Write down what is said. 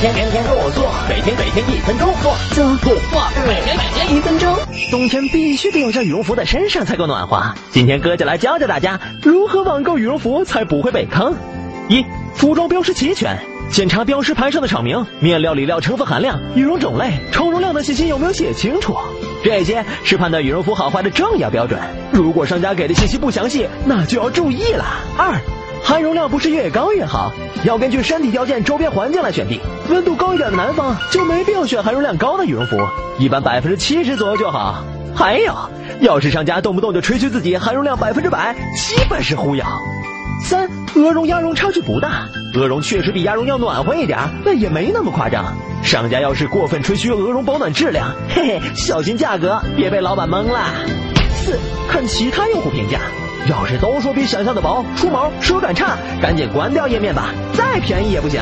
天天天天做做，每天每天一分钟做做做做，每天每天一分钟。冬天必须得有件羽绒服在身上才够暖和。今天哥就来教教大家如何网购羽绒服才不会被坑。一、服装标识齐全，检查标识牌上的厂名、面料、里料、成分含量、羽绒种类、充绒量的信息有没有写清楚。这些是判断羽绒服好坏的重要标准。如果商家给的信息不详细，那就要注意了。二、含绒量不是越高越好，要根据身体条件、周边环境来选定。温度高一点的南方就没必要选含绒量高的羽绒服，一般百分之七十左右就好。还有，要是商家动不动就吹嘘自己含绒量百分之百，基本是忽悠。三，鹅绒鸭绒差距不大，鹅绒确实比鸭绒要暖和一点，但也没那么夸张。商家要是过分吹嘘鹅绒保暖质量，嘿嘿，小心价格，别被老板蒙了。四，看其他用户评价，要是都说比想象的薄、出毛、手感差，赶紧关掉页面吧，再便宜也不行。